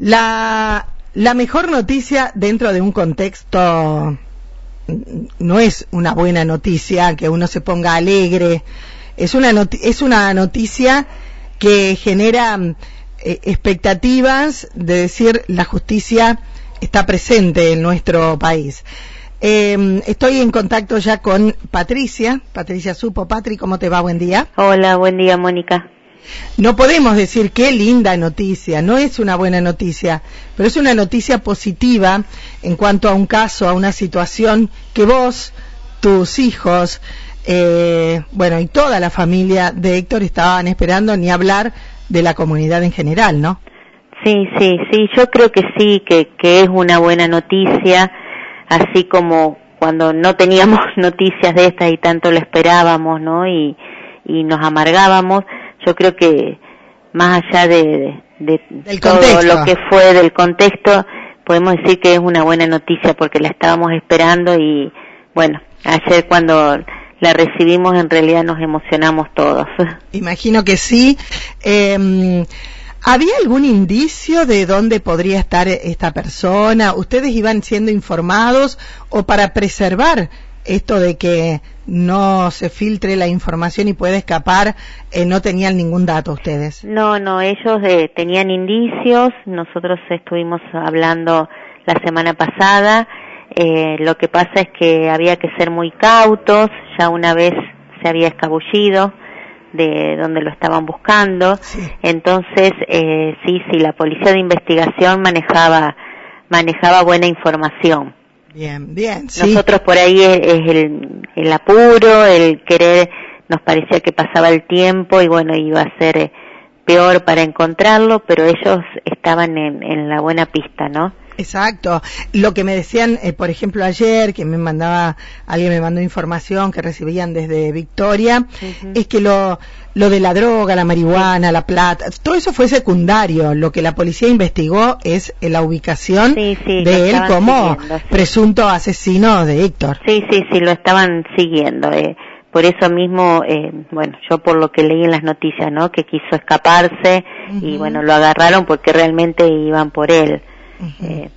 La, mejor noticia dentro de un contexto no es una buena noticia que uno se ponga alegre, es una, es una noticia que genera eh, expectativas de decir la justicia está presente en nuestro país. Eh, estoy en contacto ya con Patricia. Patricia Supo. Patri, ¿cómo te va? Buen día. Hola, buen día, Mónica. No podemos decir qué linda noticia, no es una buena noticia, pero es una noticia positiva en cuanto a un caso, a una situación que vos, tus hijos, eh, bueno, y toda la familia de Héctor estaban esperando ni hablar de la comunidad en general, ¿no? Sí, sí, sí, yo creo que sí, que, es una buena noticia, así como cuando no teníamos noticias de esta y tanto lo esperábamos, ¿no? Y nos amargábamos, yo creo que más allá de, de, todo lo que fue del contexto, podemos decir que es una buena noticia porque la estábamos esperando y bueno, ayer cuando la recibimos en realidad nos emocionamos todos. Imagino que sí. Eh, ¿Había algún indicio de dónde podría estar esta persona? ¿Ustedes iban siendo informados o para preservar esto de que no se filtre la información y puede escapar, eh, no tenían ningún dato ustedes? No, no, ellos eh, tenían indicios, nosotros estuvimos hablando la semana pasada, eh, lo que pasa es que había que ser muy cautos, ya una vez se había escabullido, de donde lo estaban buscando. Entonces, eh, sí, sí, la policía de investigación manejaba, manejaba buena información. Bien, bien. Nosotros por ahí es, el, el, apuro, el querer, nos parecía que pasaba el tiempo y bueno, iba a ser eh, peor para encontrarlo, pero ellos estaban en, en la buena pista, ¿no? Exacto. Lo que me decían, eh, por ejemplo, ayer, que me mandaba, alguien me mandó información que recibían desde Victoria, es que lo, lo de la droga, la marihuana, la plata, todo eso fue secundario. Lo que la policía investigó es la ubicación de él como presunto asesino de Héctor. Sí, sí, sí, lo estaban siguiendo. Eh. Por eso mismo, eh, bueno, yo por lo que leí en las noticias, ¿no? Que quiso escaparse y bueno, lo agarraron porque realmente iban por él eh,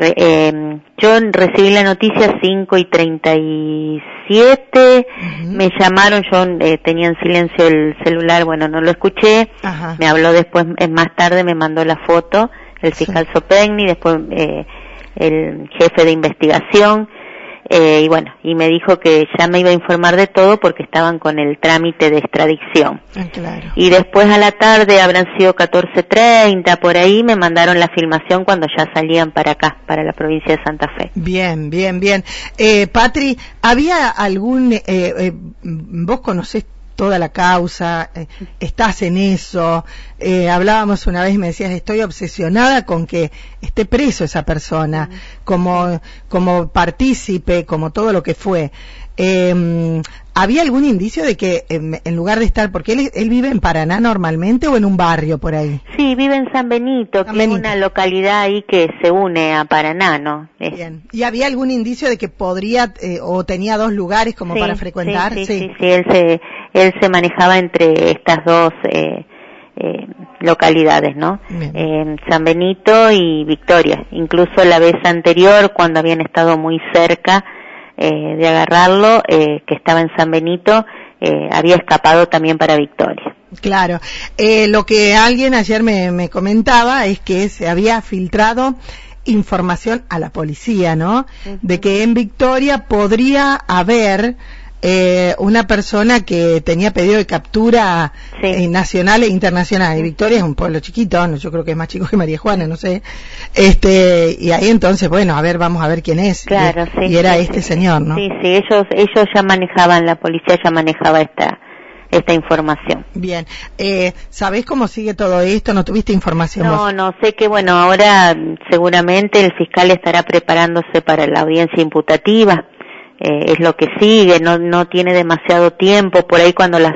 eh, yo recibí la noticia 5 y 37, me llamaron, yo eh, tenía en silencio el celular, bueno, no lo escuché, me habló después, más tarde me mandó la foto, el fiscal Sopegni, después eh, el jefe de investigación, eh, y bueno, y me dijo que ya me iba a informar de todo porque estaban con el trámite de extradición. Ah, claro. Y después a la tarde, habrán sido 14.30, por ahí me mandaron la filmación cuando ya salían para acá, para la provincia de Santa Fe. Bien, bien, bien. Eh, Patri, ¿había algún, eh, eh vos conocés toda la causa, eh, estás en eso. Eh, hablábamos una vez y me decías, estoy obsesionada con que esté preso esa persona, como, como partícipe, como todo lo que fue. Eh, ¿Había algún indicio de que en, lugar de estar, porque él, él, vive en Paraná normalmente o en un barrio por ahí? Sí, vive en San Benito, que es una localidad ahí que se une a Paraná, ¿no? Bien. ¿Y había algún indicio de que podría eh, o tenía dos lugares como para frecuentar? Sí sí, sí, él se, él se manejaba entre estas dos eh, eh, localidades, ¿no? En San Benito y Victoria. Incluso la vez anterior, cuando habían estado muy cerca, eh, de agarrarlo, eh, que estaba en San Benito, eh, había escapado también para Victoria. Claro. lo que alguien ayer me, me comentaba es que se había filtrado información a la policía, ¿no? De que en Victoria podría haber eh, una persona que tenía pedido de captura eh, nacional e internacional. Y Victoria es un pueblo chiquito, no, yo creo que es más chico que María Juana, no sé. Este, y ahí entonces, bueno, a ver, vamos a ver quién es. Claro, y, era este señor, ¿no? Sí, sí, ellos, ellos ya manejaban, la policía ya manejaba esta, esta información. Bien, eh, ¿sabés cómo sigue todo esto? ¿No tuviste información? No, no, sé que bueno, ahora seguramente el fiscal estará preparándose para la audiencia imputativa eh, es lo que sigue, no, no tiene demasiado tiempo, por ahí cuando las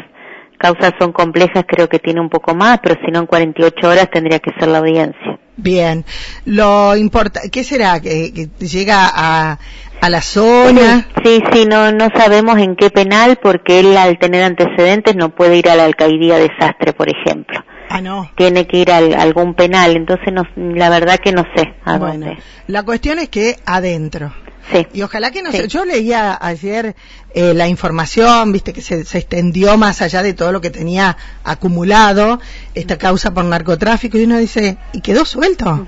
causas son complejas creo que tiene un poco más, pero si no en 48 horas tendría que ser la audiencia. Bien, lo importa, ¿qué será? ¿Que, llega a, a la zona? Sí, sí, no, no sabemos en qué penal porque él al tener antecedentes no puede ir a la alcaldía desastre, por ejemplo. ah, no. tiene que ir a algún penal. Entonces, no, la verdad que no sé a dónde. La cuestión es que adentro. Sí. Y ojalá que no se... Yo leía ayer eh, la información, viste que se, extendió más allá de todo lo que tenía acumulado esta causa por narcotráfico y uno dice, y quedó suelto.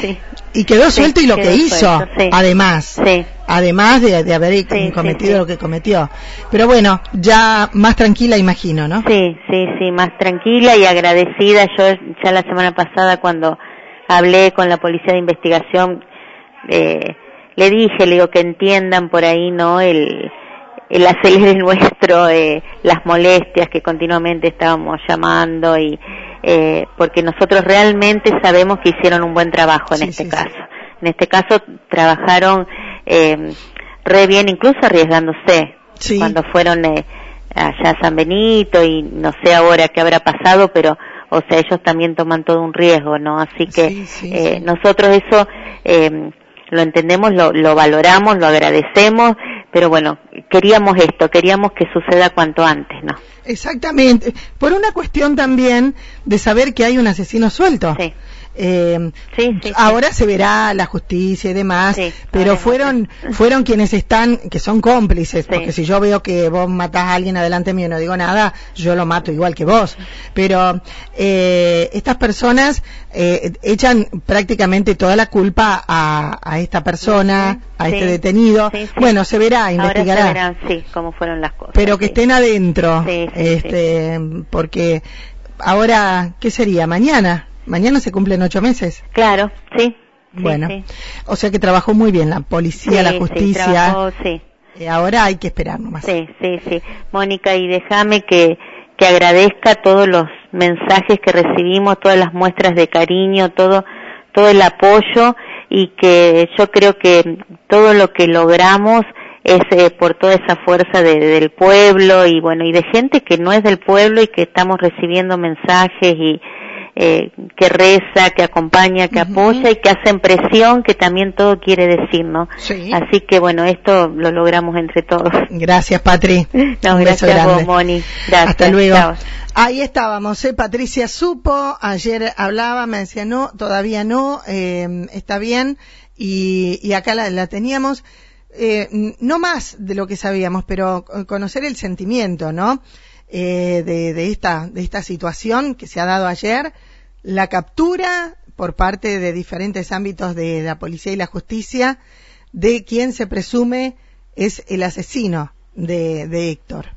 Sí. Y quedó suelto y lo que hizo, además. Además de, haber cometido lo que cometió. Pero bueno, ya más tranquila imagino, ¿no? Sí, sí, sí, más tranquila y agradecida. Yo ya la semana pasada cuando hablé con la policía de investigación, eh, le dije, le digo que entiendan por ahí, ¿no? El, el acelere nuestro, eh, las molestias que continuamente estábamos llamando y eh, porque nosotros realmente sabemos que hicieron un buen trabajo en este caso. En este caso trabajaron eh, re bien, incluso arriesgándose cuando fueron eh, allá a San Benito y no sé ahora qué habrá pasado, pero o sea ellos también toman todo un riesgo, ¿no? Así que eh, nosotros eso eh, lo entendemos, lo, lo valoramos, lo agradecemos, pero bueno, queríamos esto, queríamos que suceda cuanto antes, ¿no? Exactamente, por una cuestión también de saber que hay un asesino suelto. Sí. Eh, ahora se verá la justicia y demás, pero fueron fueron quienes están, que son cómplices, porque si yo veo que vos matás a alguien adelante mío y no digo nada, yo lo mato igual que vos. Pero eh, estas personas eh, echan prácticamente toda la culpa a, a esta persona, a este detenido. Bueno, se verá, investigará. Ahora se sí, cómo fueron las cosas. Pero que estén adentro, este, porque ahora, ¿qué sería? Mañana. Mañana se cumplen ocho meses. Claro, sí. bueno, o sea que trabajó muy bien la policía, la justicia. Sí, sí. ahora hay que esperar nomás. Sí, sí, sí. Mónica, y déjame que, que agradezca todos los mensajes que recibimos, todas las muestras de cariño, todo, todo el apoyo y que yo creo que todo lo que logramos es eh, por toda esa fuerza de, del pueblo y bueno y de gente que no es del pueblo y que estamos recibiendo mensajes y eh, que reza, que acompaña, que apoya y que hace presión, que también todo quiere decir, ¿no? Así que bueno, esto lo logramos entre todos. Gracias, Patri. No, gracias a vos, Moni. Gracias. Hasta luego. Ahí estábamos, ¿eh? Patricia supo, ayer hablaba, me decía no, todavía no, eh, está bien, y, y acá la, la teníamos. Eh, no más de lo que sabíamos, pero conocer el sentimiento, ¿no? Eh, de, de, esta, de esta situación que se ha dado ayer, la captura por parte de diferentes ámbitos de la policía y la justicia de quien se presume es el asesino de, de Héctor.